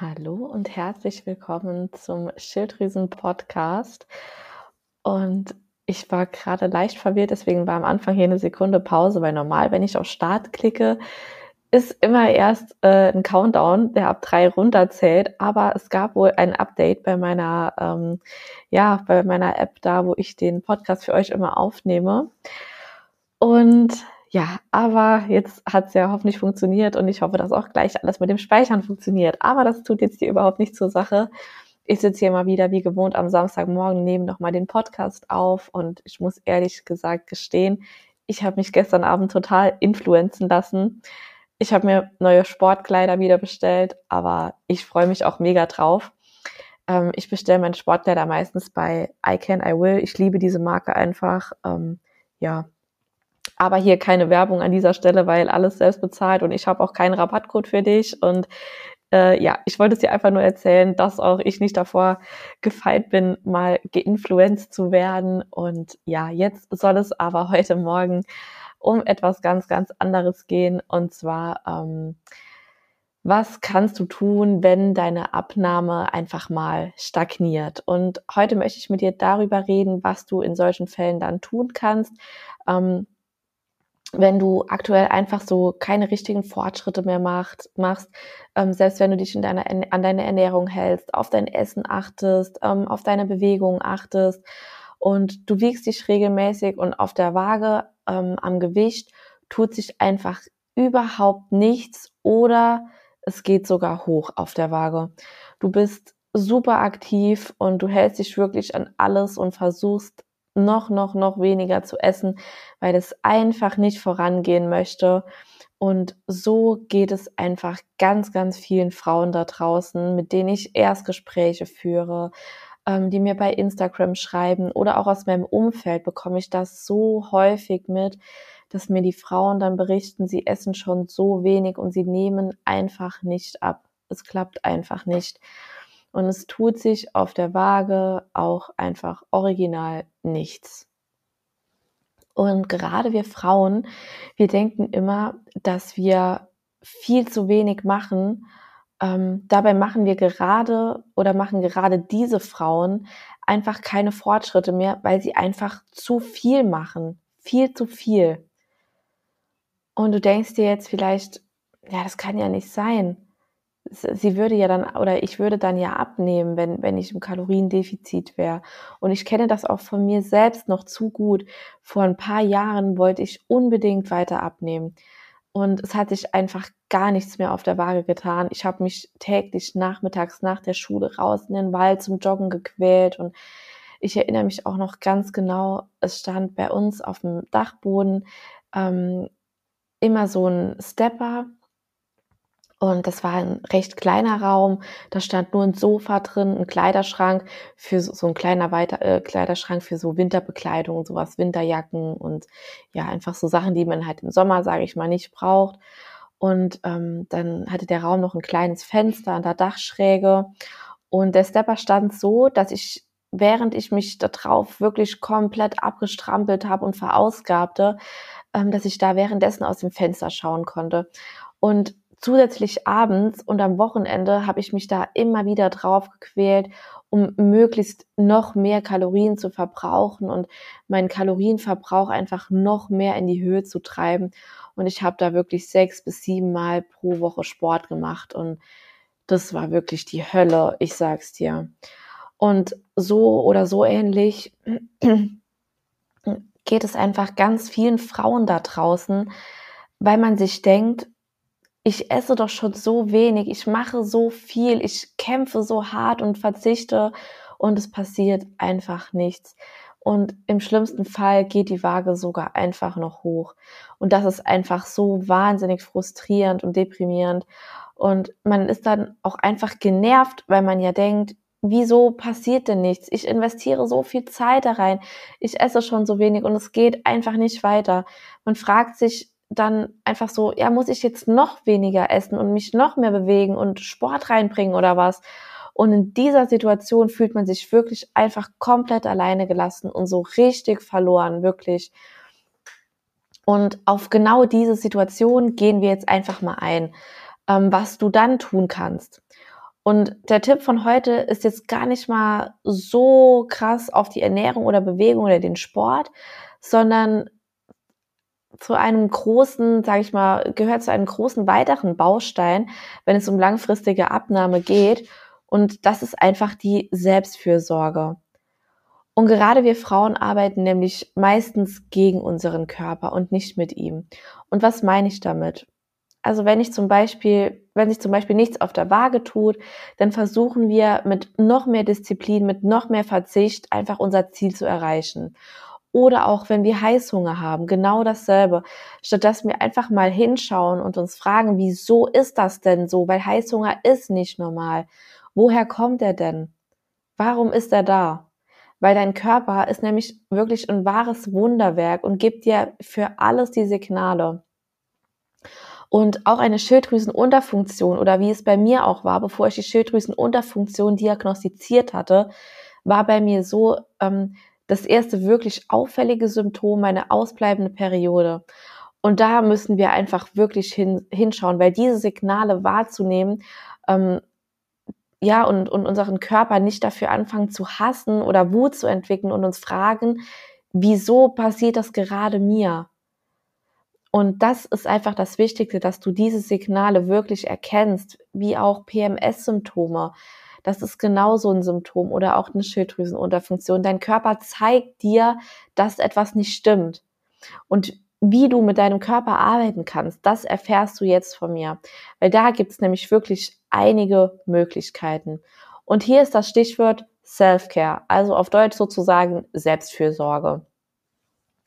Hallo und herzlich willkommen zum Schilddrüsen-Podcast. Und ich war gerade leicht verwirrt, deswegen war am Anfang hier eine Sekunde Pause, weil normal, wenn ich auf Start klicke, ist immer erst äh, ein Countdown, der ab drei runterzählt. Aber es gab wohl ein Update bei meiner, ähm, ja, bei meiner App da, wo ich den Podcast für euch immer aufnehme. Und ja, aber jetzt hat es ja hoffentlich funktioniert und ich hoffe, dass auch gleich alles mit dem Speichern funktioniert. Aber das tut jetzt hier überhaupt nicht zur Sache. Ich sitze hier mal wieder wie gewohnt am Samstagmorgen, nehme nochmal den Podcast auf und ich muss ehrlich gesagt gestehen, ich habe mich gestern Abend total influenzen lassen. Ich habe mir neue Sportkleider wieder bestellt, aber ich freue mich auch mega drauf. Ähm, ich bestelle meine Sportkleider meistens bei I Can, I Will. Ich liebe diese Marke einfach. Ähm, ja, aber hier keine Werbung an dieser Stelle, weil alles selbst bezahlt und ich habe auch keinen Rabattcode für dich. Und äh, ja, ich wollte es dir einfach nur erzählen, dass auch ich nicht davor gefeit bin, mal geinfluenced zu werden. Und ja, jetzt soll es aber heute Morgen um etwas ganz, ganz anderes gehen. Und zwar, ähm, was kannst du tun, wenn deine Abnahme einfach mal stagniert? Und heute möchte ich mit dir darüber reden, was du in solchen Fällen dann tun kannst. Ähm, wenn du aktuell einfach so keine richtigen Fortschritte mehr macht, machst, ähm, selbst wenn du dich in deiner, an deine Ernährung hältst, auf dein Essen achtest, ähm, auf deine Bewegungen achtest und du wiegst dich regelmäßig und auf der Waage ähm, am Gewicht tut sich einfach überhaupt nichts oder es geht sogar hoch auf der Waage. Du bist super aktiv und du hältst dich wirklich an alles und versuchst noch, noch, noch weniger zu essen, weil es einfach nicht vorangehen möchte. Und so geht es einfach ganz, ganz vielen Frauen da draußen, mit denen ich Erstgespräche führe, ähm, die mir bei Instagram schreiben oder auch aus meinem Umfeld bekomme ich das so häufig mit, dass mir die Frauen dann berichten, sie essen schon so wenig und sie nehmen einfach nicht ab. Es klappt einfach nicht. Und es tut sich auf der Waage auch einfach original nichts. Und gerade wir Frauen, wir denken immer, dass wir viel zu wenig machen. Ähm, dabei machen wir gerade oder machen gerade diese Frauen einfach keine Fortschritte mehr, weil sie einfach zu viel machen. Viel zu viel. Und du denkst dir jetzt vielleicht, ja, das kann ja nicht sein sie würde ja dann oder ich würde dann ja abnehmen, wenn, wenn ich im Kaloriendefizit wäre. Und ich kenne das auch von mir selbst noch zu gut. Vor ein paar Jahren wollte ich unbedingt weiter abnehmen. Und es hat sich einfach gar nichts mehr auf der Waage getan. Ich habe mich täglich nachmittags nach der Schule raus in den Wald zum Joggen gequält. Und ich erinnere mich auch noch ganz genau, es stand bei uns auf dem Dachboden ähm, immer so ein Stepper und das war ein recht kleiner Raum. Da stand nur ein Sofa drin, ein Kleiderschrank für so, so ein kleiner Weiter, äh, Kleiderschrank für so Winterbekleidung, sowas, Winterjacken und ja, einfach so Sachen, die man halt im Sommer, sage ich mal, nicht braucht. Und ähm, dann hatte der Raum noch ein kleines Fenster an der Dachschräge. Und der Stepper stand so, dass ich, während ich mich da drauf wirklich komplett abgestrampelt habe und verausgabte, ähm, dass ich da währenddessen aus dem Fenster schauen konnte. Und zusätzlich abends und am Wochenende habe ich mich da immer wieder drauf gequält, um möglichst noch mehr Kalorien zu verbrauchen und meinen Kalorienverbrauch einfach noch mehr in die Höhe zu treiben. Und ich habe da wirklich sechs bis sieben Mal pro Woche Sport gemacht und das war wirklich die Hölle, ich sag's dir. Und so oder so ähnlich geht es einfach ganz vielen Frauen da draußen, weil man sich denkt, ich esse doch schon so wenig, ich mache so viel, ich kämpfe so hart und verzichte und es passiert einfach nichts. Und im schlimmsten Fall geht die Waage sogar einfach noch hoch. Und das ist einfach so wahnsinnig frustrierend und deprimierend. Und man ist dann auch einfach genervt, weil man ja denkt, wieso passiert denn nichts? Ich investiere so viel Zeit da rein. Ich esse schon so wenig und es geht einfach nicht weiter. Man fragt sich, dann einfach so, ja, muss ich jetzt noch weniger essen und mich noch mehr bewegen und Sport reinbringen oder was? Und in dieser Situation fühlt man sich wirklich einfach komplett alleine gelassen und so richtig verloren, wirklich. Und auf genau diese Situation gehen wir jetzt einfach mal ein, ähm, was du dann tun kannst. Und der Tipp von heute ist jetzt gar nicht mal so krass auf die Ernährung oder Bewegung oder den Sport, sondern zu einem großen, sage ich mal, gehört zu einem großen weiteren Baustein, wenn es um langfristige Abnahme geht. Und das ist einfach die Selbstfürsorge. Und gerade wir Frauen arbeiten nämlich meistens gegen unseren Körper und nicht mit ihm. Und was meine ich damit? Also wenn ich zum Beispiel, wenn sich zum Beispiel nichts auf der Waage tut, dann versuchen wir mit noch mehr Disziplin, mit noch mehr Verzicht einfach unser Ziel zu erreichen. Oder auch wenn wir Heißhunger haben, genau dasselbe. Statt dass wir einfach mal hinschauen und uns fragen, wieso ist das denn so? Weil Heißhunger ist nicht normal. Woher kommt er denn? Warum ist er da? Weil dein Körper ist nämlich wirklich ein wahres Wunderwerk und gibt dir für alles die Signale. Und auch eine Schilddrüsenunterfunktion oder wie es bei mir auch war, bevor ich die Schilddrüsenunterfunktion diagnostiziert hatte, war bei mir so ähm, das erste wirklich auffällige Symptom meine ausbleibende Periode. Und da müssen wir einfach wirklich hin, hinschauen, weil diese Signale wahrzunehmen, ähm, ja, und, und unseren Körper nicht dafür anfangen zu hassen oder Wut zu entwickeln und uns fragen, wieso passiert das gerade mir? Und das ist einfach das Wichtigste, dass du diese Signale wirklich erkennst, wie auch PMS-Symptome. Das ist genauso ein Symptom oder auch eine Schilddrüsenunterfunktion. Dein Körper zeigt dir, dass etwas nicht stimmt. Und wie du mit deinem Körper arbeiten kannst, das erfährst du jetzt von mir. Weil da gibt es nämlich wirklich einige Möglichkeiten. Und hier ist das Stichwort Self-Care, also auf Deutsch sozusagen Selbstfürsorge.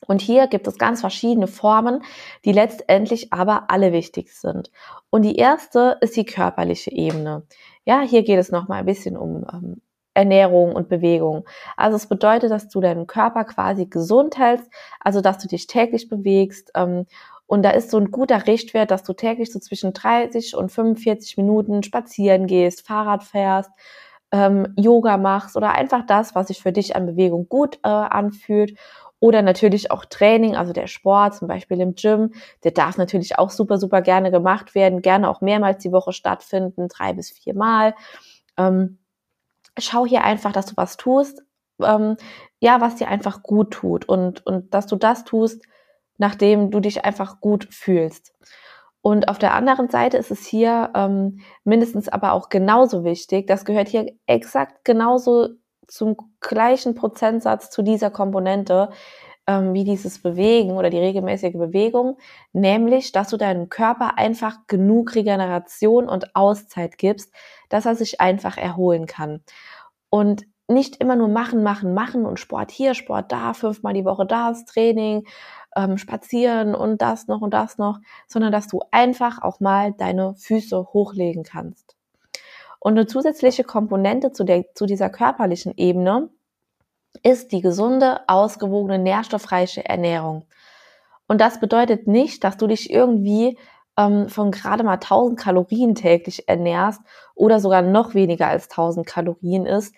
Und hier gibt es ganz verschiedene Formen, die letztendlich aber alle wichtig sind. Und die erste ist die körperliche Ebene. Ja, hier geht es nochmal ein bisschen um ähm, Ernährung und Bewegung. Also es bedeutet, dass du deinen Körper quasi gesund hältst, also dass du dich täglich bewegst. Ähm, und da ist so ein guter Richtwert, dass du täglich so zwischen 30 und 45 Minuten spazieren gehst, Fahrrad fährst, ähm, Yoga machst oder einfach das, was sich für dich an Bewegung gut äh, anfühlt oder natürlich auch Training, also der Sport, zum Beispiel im Gym, der darf natürlich auch super, super gerne gemacht werden, gerne auch mehrmals die Woche stattfinden, drei bis viermal. Ähm, schau hier einfach, dass du was tust, ähm, ja, was dir einfach gut tut und, und dass du das tust, nachdem du dich einfach gut fühlst. Und auf der anderen Seite ist es hier ähm, mindestens aber auch genauso wichtig, das gehört hier exakt genauso zum gleichen Prozentsatz zu dieser Komponente ähm, wie dieses Bewegen oder die regelmäßige Bewegung, nämlich, dass du deinem Körper einfach genug Regeneration und Auszeit gibst, dass er sich einfach erholen kann. Und nicht immer nur machen, machen, machen und Sport hier, Sport da, fünfmal die Woche das, Training, ähm, spazieren und das noch und das noch, sondern dass du einfach auch mal deine Füße hochlegen kannst. Und eine zusätzliche Komponente zu, der, zu dieser körperlichen Ebene ist die gesunde, ausgewogene, nährstoffreiche Ernährung. Und das bedeutet nicht, dass du dich irgendwie ähm, von gerade mal 1000 Kalorien täglich ernährst oder sogar noch weniger als 1000 Kalorien ist,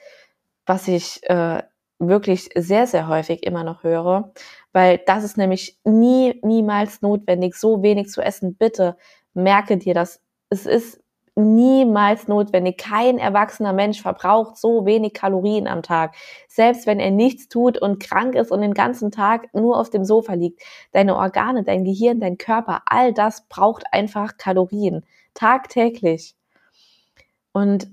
was ich äh, wirklich sehr, sehr häufig immer noch höre, weil das ist nämlich nie, niemals notwendig, so wenig zu essen. Bitte merke dir das. Es ist niemals notwendig. Kein erwachsener Mensch verbraucht so wenig Kalorien am Tag. Selbst wenn er nichts tut und krank ist und den ganzen Tag nur auf dem Sofa liegt. Deine Organe, dein Gehirn, dein Körper, all das braucht einfach Kalorien. Tagtäglich. Und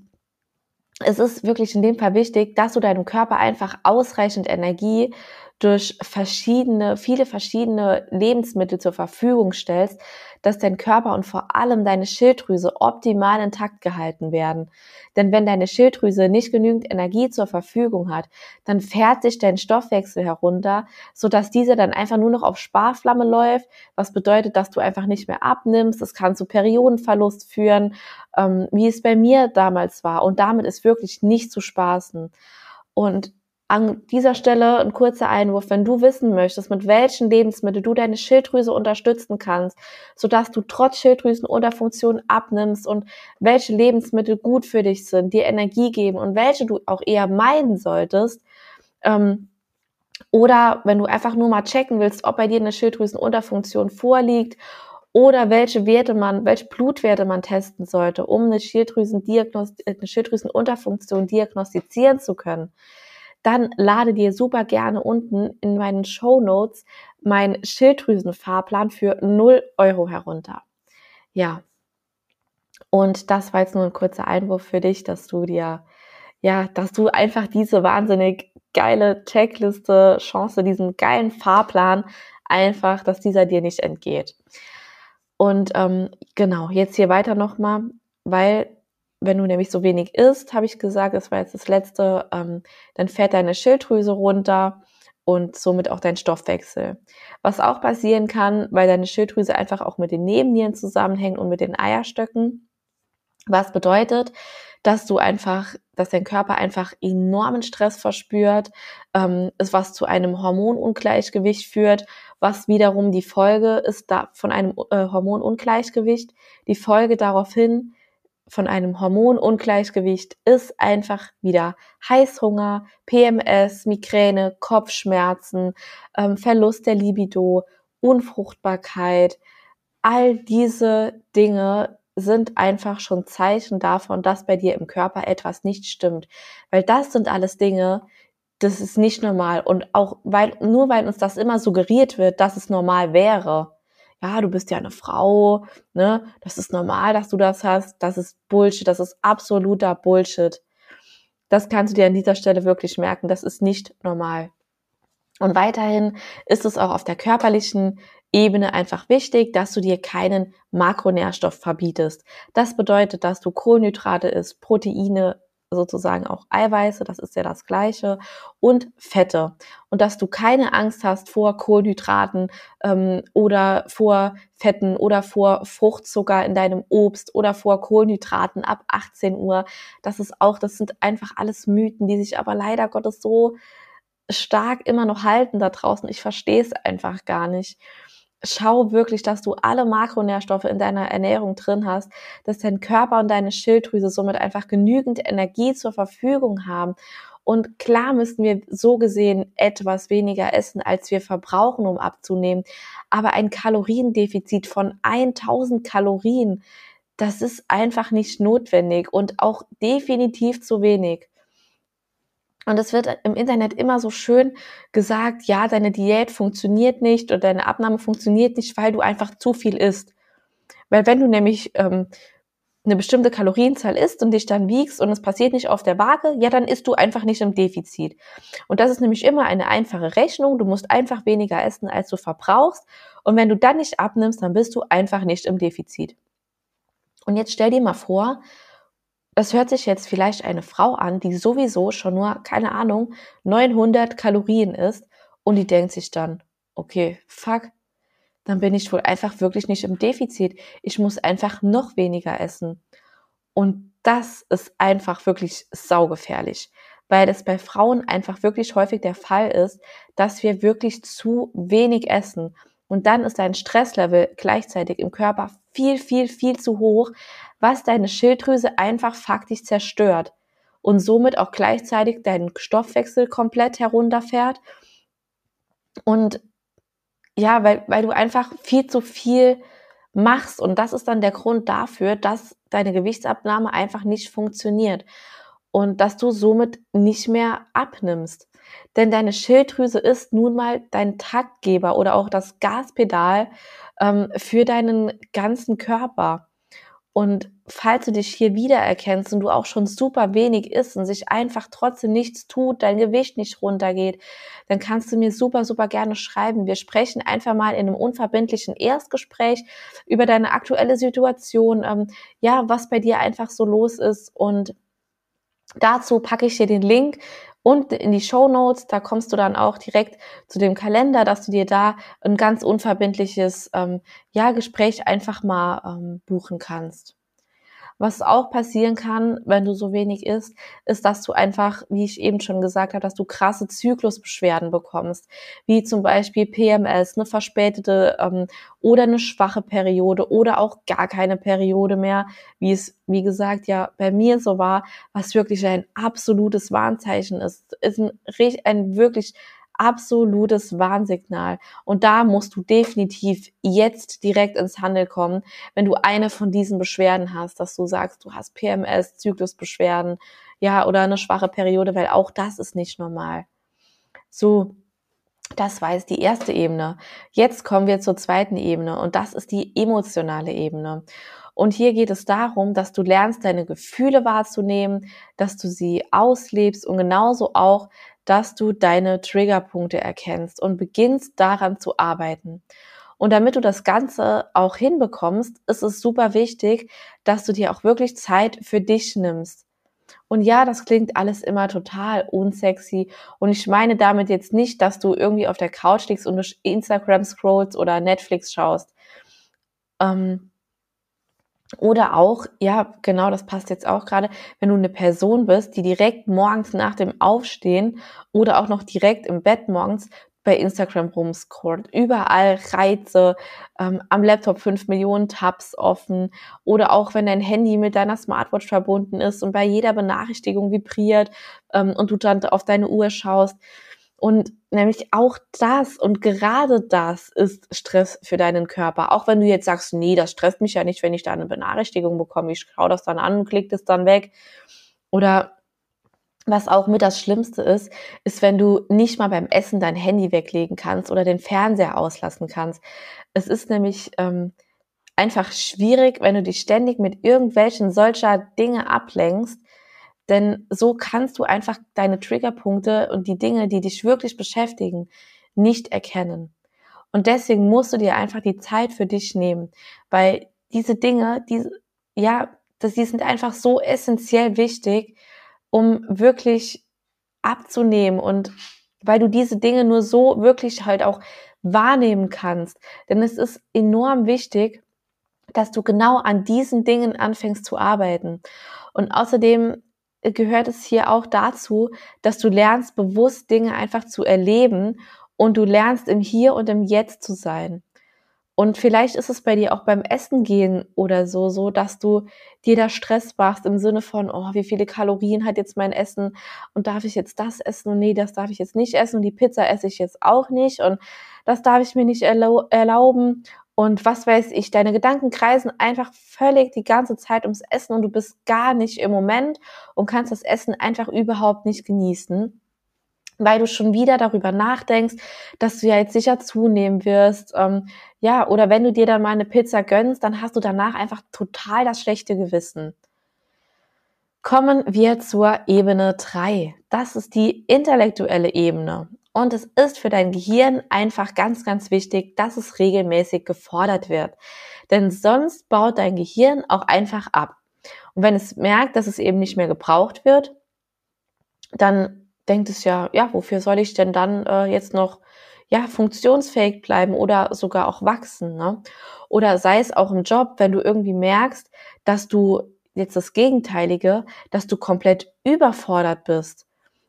es ist wirklich in dem Fall wichtig, dass du deinem Körper einfach ausreichend Energie durch verschiedene, viele verschiedene Lebensmittel zur Verfügung stellst, dass dein Körper und vor allem deine Schilddrüse optimal intakt gehalten werden. Denn wenn deine Schilddrüse nicht genügend Energie zur Verfügung hat, dann fährt sich dein Stoffwechsel herunter, sodass diese dann einfach nur noch auf Sparflamme läuft, was bedeutet, dass du einfach nicht mehr abnimmst. Das kann zu Periodenverlust führen, ähm, wie es bei mir damals war. Und damit ist wirklich nicht zu spaßen. Und an dieser Stelle ein kurzer Einwurf, wenn du wissen möchtest, mit welchen Lebensmitteln du deine Schilddrüse unterstützen kannst, sodass du trotz Schilddrüsenunterfunktion abnimmst und welche Lebensmittel gut für dich sind, dir Energie geben und welche du auch eher meiden solltest, ähm, oder wenn du einfach nur mal checken willst, ob bei dir eine Schilddrüsenunterfunktion vorliegt oder welche Werte man, welche Blutwerte man testen sollte, um eine, Schilddrüsendiagnost eine Schilddrüsenunterfunktion diagnostizieren zu können, dann lade dir super gerne unten in meinen Show Notes meinen Schilddrüsenfahrplan für 0 Euro herunter. Ja. Und das war jetzt nur ein kurzer Einwurf für dich, dass du dir, ja, dass du einfach diese wahnsinnig geile Checkliste, Chance, diesen geilen Fahrplan einfach, dass dieser dir nicht entgeht. Und ähm, genau, jetzt hier weiter nochmal, weil wenn du nämlich so wenig isst, habe ich gesagt, das war jetzt das letzte, ähm, dann fährt deine Schilddrüse runter und somit auch dein Stoffwechsel. Was auch passieren kann, weil deine Schilddrüse einfach auch mit den Nebennieren zusammenhängt und mit den Eierstöcken. Was bedeutet, dass du einfach, dass dein Körper einfach enormen Stress verspürt, ähm, ist was zu einem Hormonungleichgewicht führt, was wiederum die Folge ist da von einem äh, Hormonungleichgewicht. Die Folge daraufhin von einem Hormonungleichgewicht ist einfach wieder Heißhunger, PMS, Migräne, Kopfschmerzen, ähm, Verlust der Libido, Unfruchtbarkeit. All diese Dinge sind einfach schon Zeichen davon, dass bei dir im Körper etwas nicht stimmt. Weil das sind alles Dinge, das ist nicht normal. Und auch weil, nur weil uns das immer suggeriert wird, dass es normal wäre. Ja, du bist ja eine Frau, ne? Das ist normal, dass du das hast. Das ist Bullshit. Das ist absoluter Bullshit. Das kannst du dir an dieser Stelle wirklich merken. Das ist nicht normal. Und weiterhin ist es auch auf der körperlichen Ebene einfach wichtig, dass du dir keinen Makronährstoff verbietest. Das bedeutet, dass du Kohlenhydrate isst, Proteine, sozusagen auch Eiweiße, das ist ja das gleiche, und Fette. Und dass du keine Angst hast vor Kohlenhydraten ähm, oder vor Fetten oder vor Fruchtzucker in deinem Obst oder vor Kohlenhydraten ab 18 Uhr. Das ist auch, das sind einfach alles Mythen, die sich aber leider Gottes so stark immer noch halten da draußen. Ich verstehe es einfach gar nicht schau wirklich, dass du alle Makronährstoffe in deiner Ernährung drin hast, dass dein Körper und deine Schilddrüse somit einfach genügend Energie zur Verfügung haben. Und klar müssen wir so gesehen etwas weniger essen, als wir verbrauchen, um abzunehmen. Aber ein Kaloriendefizit von 1000 Kalorien, das ist einfach nicht notwendig und auch definitiv zu wenig. Und es wird im Internet immer so schön gesagt, ja, deine Diät funktioniert nicht oder deine Abnahme funktioniert nicht, weil du einfach zu viel isst. Weil wenn du nämlich ähm, eine bestimmte Kalorienzahl isst und dich dann wiegst und es passiert nicht auf der Waage, ja, dann isst du einfach nicht im Defizit. Und das ist nämlich immer eine einfache Rechnung. Du musst einfach weniger essen, als du verbrauchst. Und wenn du dann nicht abnimmst, dann bist du einfach nicht im Defizit. Und jetzt stell dir mal vor, das hört sich jetzt vielleicht eine Frau an, die sowieso schon nur, keine Ahnung, 900 Kalorien isst und die denkt sich dann, okay, fuck, dann bin ich wohl einfach wirklich nicht im Defizit. Ich muss einfach noch weniger essen. Und das ist einfach wirklich saugefährlich, weil es bei Frauen einfach wirklich häufig der Fall ist, dass wir wirklich zu wenig essen. Und dann ist dein Stresslevel gleichzeitig im Körper viel, viel, viel zu hoch, was deine Schilddrüse einfach faktisch zerstört und somit auch gleichzeitig deinen Stoffwechsel komplett herunterfährt. Und ja, weil, weil du einfach viel zu viel machst. Und das ist dann der Grund dafür, dass deine Gewichtsabnahme einfach nicht funktioniert und dass du somit nicht mehr abnimmst. Denn deine Schilddrüse ist nun mal dein Taktgeber oder auch das Gaspedal ähm, für deinen ganzen Körper. Und falls du dich hier wiedererkennst und du auch schon super wenig isst und sich einfach trotzdem nichts tut, dein Gewicht nicht runtergeht, dann kannst du mir super, super gerne schreiben. Wir sprechen einfach mal in einem unverbindlichen Erstgespräch über deine aktuelle Situation, ähm, ja, was bei dir einfach so los ist und Dazu packe ich dir den Link und in die Show Notes. Da kommst du dann auch direkt zu dem Kalender, dass du dir da ein ganz unverbindliches ähm, ja, Gespräch einfach mal ähm, buchen kannst. Was auch passieren kann, wenn du so wenig isst, ist, dass du einfach, wie ich eben schon gesagt habe, dass du krasse Zyklusbeschwerden bekommst, wie zum Beispiel PMS, eine verspätete ähm, oder eine schwache Periode oder auch gar keine Periode mehr, wie es, wie gesagt, ja bei mir so war, was wirklich ein absolutes Warnzeichen ist, ist ein, ein wirklich absolutes Warnsignal. Und da musst du definitiv jetzt direkt ins Handel kommen, wenn du eine von diesen Beschwerden hast, dass du sagst, du hast PMS, Zyklusbeschwerden, ja, oder eine schwache Periode, weil auch das ist nicht normal. So, das war jetzt die erste Ebene. Jetzt kommen wir zur zweiten Ebene und das ist die emotionale Ebene. Und hier geht es darum, dass du lernst, deine Gefühle wahrzunehmen, dass du sie auslebst und genauso auch, dass du deine Triggerpunkte erkennst und beginnst daran zu arbeiten. Und damit du das Ganze auch hinbekommst, ist es super wichtig, dass du dir auch wirklich Zeit für dich nimmst. Und ja, das klingt alles immer total unsexy. Und ich meine damit jetzt nicht, dass du irgendwie auf der Couch liegst und durch Instagram scrollst oder Netflix schaust. Ähm, oder auch, ja, genau, das passt jetzt auch gerade, wenn du eine Person bist, die direkt morgens nach dem Aufstehen oder auch noch direkt im Bett morgens bei Instagram rumscrollt. Überall Reize, ähm, am Laptop fünf Millionen Tabs offen oder auch wenn dein Handy mit deiner Smartwatch verbunden ist und bei jeder Benachrichtigung vibriert ähm, und du dann auf deine Uhr schaust. Und nämlich auch das und gerade das ist Stress für deinen Körper. Auch wenn du jetzt sagst, nee, das stresst mich ja nicht, wenn ich da eine Benachrichtigung bekomme. Ich schaue das dann an und klicke das dann weg. Oder was auch mit das Schlimmste ist, ist, wenn du nicht mal beim Essen dein Handy weglegen kannst oder den Fernseher auslassen kannst. Es ist nämlich ähm, einfach schwierig, wenn du dich ständig mit irgendwelchen solcher Dinge ablenkst, denn so kannst du einfach deine Triggerpunkte und die Dinge, die dich wirklich beschäftigen, nicht erkennen. Und deswegen musst du dir einfach die Zeit für dich nehmen, weil diese Dinge, die, ja, das, die sind einfach so essentiell wichtig, um wirklich abzunehmen und weil du diese Dinge nur so wirklich halt auch wahrnehmen kannst. Denn es ist enorm wichtig, dass du genau an diesen Dingen anfängst zu arbeiten. Und außerdem gehört es hier auch dazu, dass du lernst, bewusst Dinge einfach zu erleben und du lernst im Hier und im Jetzt zu sein. Und vielleicht ist es bei dir auch beim Essen gehen oder so, so, dass du dir da Stress machst im Sinne von, oh, wie viele Kalorien hat jetzt mein Essen und darf ich jetzt das essen und nee, das darf ich jetzt nicht essen und die Pizza esse ich jetzt auch nicht und das darf ich mir nicht erlauben und was weiß ich, deine Gedanken kreisen einfach völlig die ganze Zeit ums Essen und du bist gar nicht im Moment und kannst das Essen einfach überhaupt nicht genießen weil du schon wieder darüber nachdenkst, dass du ja jetzt sicher zunehmen wirst. Ähm, ja, oder wenn du dir dann mal eine Pizza gönnst, dann hast du danach einfach total das schlechte Gewissen. Kommen wir zur Ebene drei. Das ist die intellektuelle Ebene. Und es ist für dein Gehirn einfach ganz, ganz wichtig, dass es regelmäßig gefordert wird. Denn sonst baut dein Gehirn auch einfach ab. Und wenn es merkt, dass es eben nicht mehr gebraucht wird, dann denkt es ja, ja, wofür soll ich denn dann äh, jetzt noch ja funktionsfähig bleiben oder sogar auch wachsen, ne? Oder sei es auch im Job, wenn du irgendwie merkst, dass du jetzt das Gegenteilige, dass du komplett überfordert bist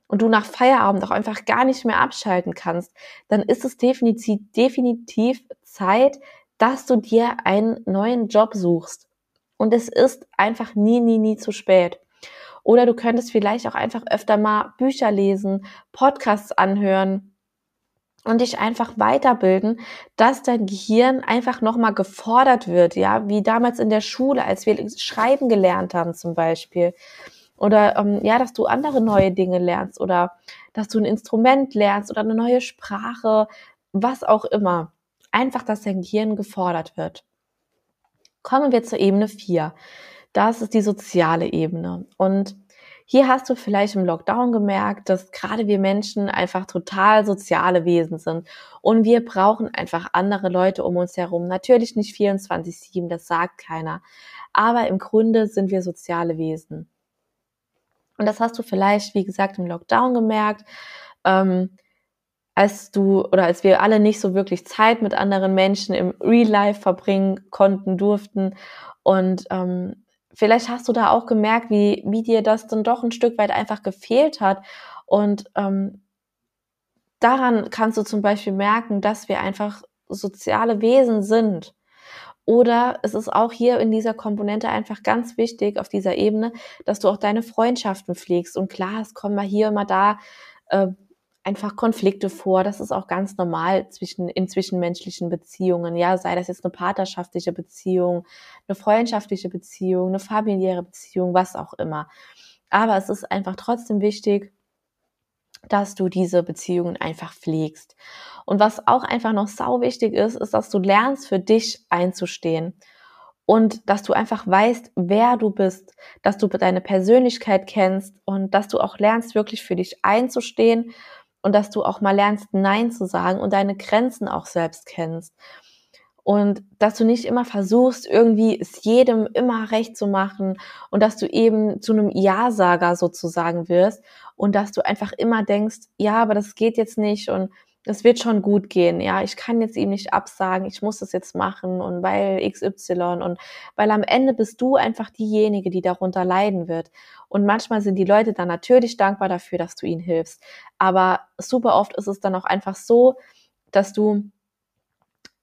und du nach Feierabend auch einfach gar nicht mehr abschalten kannst, dann ist es definitiv, definitiv Zeit, dass du dir einen neuen Job suchst. Und es ist einfach nie, nie, nie zu spät. Oder du könntest vielleicht auch einfach öfter mal Bücher lesen, Podcasts anhören und dich einfach weiterbilden, dass dein Gehirn einfach nochmal gefordert wird, ja, wie damals in der Schule, als wir schreiben gelernt haben zum Beispiel. Oder ähm, ja, dass du andere neue Dinge lernst oder dass du ein Instrument lernst oder eine neue Sprache, was auch immer. Einfach, dass dein Gehirn gefordert wird. Kommen wir zur Ebene 4. Das ist die soziale Ebene. Und hier hast du vielleicht im Lockdown gemerkt, dass gerade wir Menschen einfach total soziale Wesen sind. Und wir brauchen einfach andere Leute um uns herum. Natürlich nicht 24-7, das sagt keiner. Aber im Grunde sind wir soziale Wesen. Und das hast du vielleicht, wie gesagt, im Lockdown gemerkt. Ähm, als du oder als wir alle nicht so wirklich Zeit mit anderen Menschen im Real Life verbringen konnten, durften und ähm, vielleicht hast du da auch gemerkt, wie, wie dir das dann doch ein Stück weit einfach gefehlt hat. Und ähm, daran kannst du zum Beispiel merken, dass wir einfach soziale Wesen sind. Oder es ist auch hier in dieser Komponente einfach ganz wichtig auf dieser Ebene, dass du auch deine Freundschaften pflegst. Und klar, es kommen mal hier, mal da äh, einfach Konflikte vor. Das ist auch ganz normal zwischen, in zwischenmenschlichen Beziehungen. Ja, sei das jetzt eine partnerschaftliche Beziehung, eine freundschaftliche Beziehung, eine familiäre Beziehung, was auch immer. Aber es ist einfach trotzdem wichtig, dass du diese Beziehungen einfach pflegst. Und was auch einfach noch sau wichtig ist, ist, dass du lernst, für dich einzustehen. Und dass du einfach weißt, wer du bist, dass du deine Persönlichkeit kennst und dass du auch lernst, wirklich für dich einzustehen und dass du auch mal lernst, Nein zu sagen und deine Grenzen auch selbst kennst. Und dass du nicht immer versuchst, irgendwie es jedem immer recht zu machen und dass du eben zu einem Ja-Sager sozusagen wirst und dass du einfach immer denkst, ja, aber das geht jetzt nicht und das wird schon gut gehen, ja, ich kann jetzt ihm nicht absagen, ich muss das jetzt machen und weil XY und weil am Ende bist du einfach diejenige, die darunter leiden wird. Und manchmal sind die Leute dann natürlich dankbar dafür, dass du ihnen hilfst. Aber super oft ist es dann auch einfach so, dass du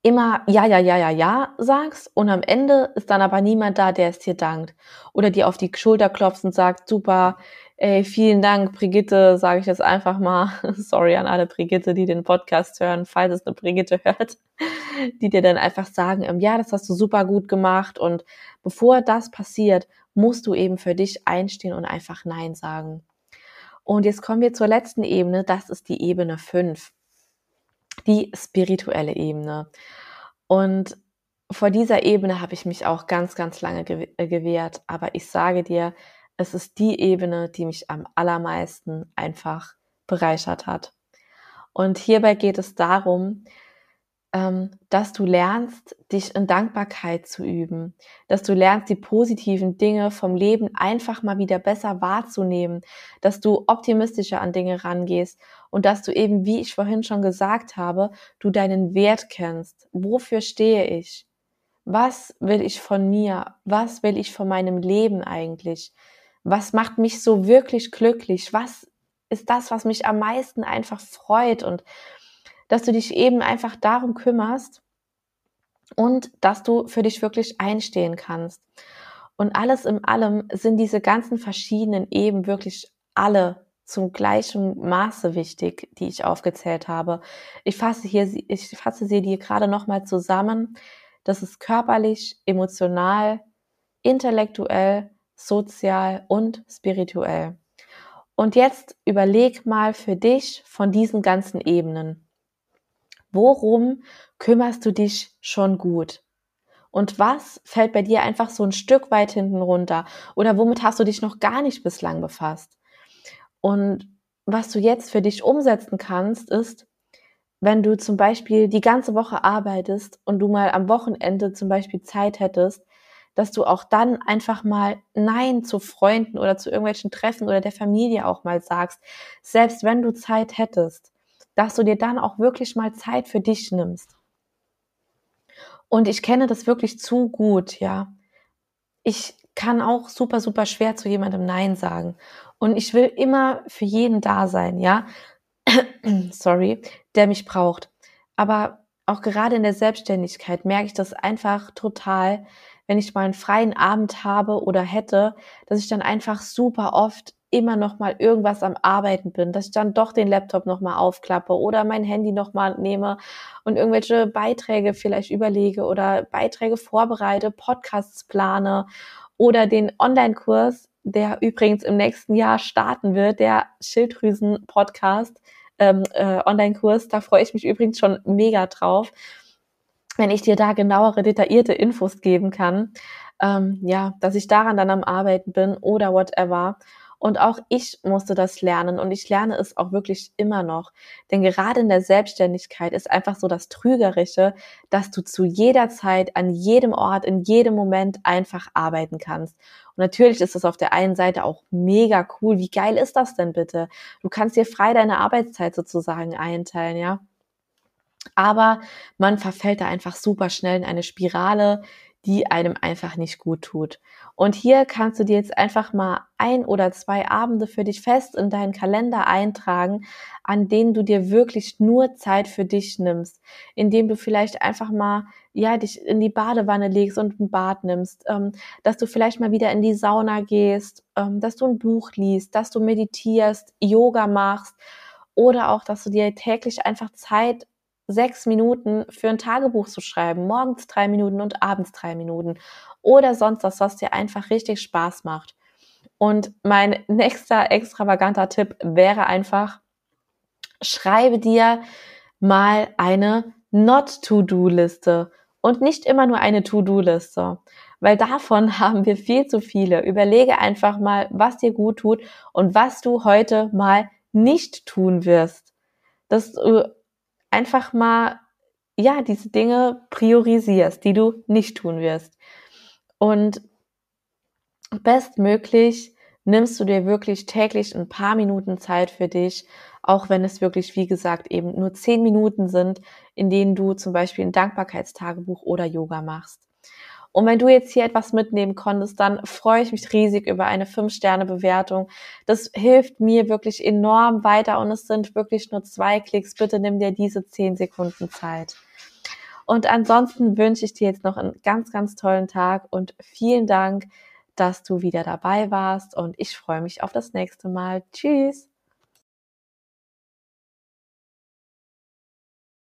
immer ja, ja, ja, ja, ja sagst und am Ende ist dann aber niemand da, der es dir dankt oder dir auf die Schulter klopft und sagt, super, ey, vielen Dank, Brigitte, sage ich jetzt einfach mal. Sorry an alle Brigitte, die den Podcast hören, falls es eine Brigitte hört, die dir dann einfach sagen, ähm, ja, das hast du super gut gemacht und bevor das passiert, musst du eben für dich einstehen und einfach Nein sagen. Und jetzt kommen wir zur letzten Ebene, das ist die Ebene 5 die spirituelle Ebene. Und vor dieser Ebene habe ich mich auch ganz, ganz lange äh, gewehrt. Aber ich sage dir, es ist die Ebene, die mich am allermeisten einfach bereichert hat. Und hierbei geht es darum, ähm, dass du lernst, dich in Dankbarkeit zu üben, dass du lernst, die positiven Dinge vom Leben einfach mal wieder besser wahrzunehmen, dass du optimistischer an Dinge rangehst und dass du eben, wie ich vorhin schon gesagt habe, du deinen Wert kennst. Wofür stehe ich? Was will ich von mir? Was will ich von meinem Leben eigentlich? Was macht mich so wirklich glücklich? Was ist das, was mich am meisten einfach freut und dass du dich eben einfach darum kümmerst und dass du für dich wirklich einstehen kannst. Und alles in allem sind diese ganzen verschiedenen eben wirklich alle zum gleichen Maße wichtig, die ich aufgezählt habe. Ich fasse hier, ich fasse sie dir gerade nochmal zusammen. Das ist körperlich, emotional, intellektuell, sozial und spirituell. Und jetzt überleg mal für dich von diesen ganzen Ebenen. Worum kümmerst du dich schon gut? Und was fällt bei dir einfach so ein Stück weit hinten runter? Oder womit hast du dich noch gar nicht bislang befasst? Und was du jetzt für dich umsetzen kannst, ist, wenn du zum Beispiel die ganze Woche arbeitest und du mal am Wochenende zum Beispiel Zeit hättest, dass du auch dann einfach mal Nein zu Freunden oder zu irgendwelchen Treffen oder der Familie auch mal sagst, selbst wenn du Zeit hättest dass du dir dann auch wirklich mal Zeit für dich nimmst. Und ich kenne das wirklich zu gut, ja. Ich kann auch super, super schwer zu jemandem Nein sagen. Und ich will immer für jeden da sein, ja. Sorry, der mich braucht. Aber auch gerade in der Selbstständigkeit merke ich das einfach total, wenn ich mal einen freien Abend habe oder hätte, dass ich dann einfach super oft immer noch mal irgendwas am Arbeiten bin, dass ich dann doch den Laptop noch mal aufklappe oder mein Handy noch mal nehme und irgendwelche Beiträge vielleicht überlege oder Beiträge vorbereite, Podcasts plane oder den Online-Kurs, der übrigens im nächsten Jahr starten wird, der Schilddrüsen-Podcast, ähm, äh, Online-Kurs. Da freue ich mich übrigens schon mega drauf, wenn ich dir da genauere, detaillierte Infos geben kann. Ähm, ja, dass ich daran dann am Arbeiten bin oder whatever. Und auch ich musste das lernen und ich lerne es auch wirklich immer noch. Denn gerade in der Selbstständigkeit ist einfach so das Trügerische, dass du zu jeder Zeit, an jedem Ort, in jedem Moment einfach arbeiten kannst. Und natürlich ist es auf der einen Seite auch mega cool. Wie geil ist das denn bitte? Du kannst dir frei deine Arbeitszeit sozusagen einteilen, ja. Aber man verfällt da einfach super schnell in eine Spirale, die einem einfach nicht gut tut. Und hier kannst du dir jetzt einfach mal ein oder zwei Abende für dich fest in deinen Kalender eintragen, an denen du dir wirklich nur Zeit für dich nimmst, indem du vielleicht einfach mal ja dich in die Badewanne legst und ein Bad nimmst, ähm, dass du vielleicht mal wieder in die Sauna gehst, ähm, dass du ein Buch liest, dass du meditierst, Yoga machst Oder auch, dass du dir täglich einfach Zeit sechs Minuten für ein Tagebuch zu schreiben, morgens drei Minuten und abends drei Minuten oder sonst was, was dir einfach richtig Spaß macht. Und mein nächster extravaganter Tipp wäre einfach, schreibe dir mal eine Not-to-Do-Liste und nicht immer nur eine To-Do-Liste, weil davon haben wir viel zu viele. Überlege einfach mal, was dir gut tut und was du heute mal nicht tun wirst. Dass du einfach mal, ja, diese Dinge priorisierst, die du nicht tun wirst. Und bestmöglich nimmst du dir wirklich täglich ein paar Minuten Zeit für dich, auch wenn es wirklich, wie gesagt, eben nur zehn Minuten sind, in denen du zum Beispiel ein Dankbarkeitstagebuch oder Yoga machst. Und wenn du jetzt hier etwas mitnehmen konntest, dann freue ich mich riesig über eine 5-Sterne-Bewertung. Das hilft mir wirklich enorm weiter und es sind wirklich nur zwei Klicks. Bitte nimm dir diese 10 Sekunden Zeit. Und ansonsten wünsche ich dir jetzt noch einen ganz, ganz tollen Tag und vielen Dank, dass du wieder dabei warst und ich freue mich auf das nächste Mal. Tschüss!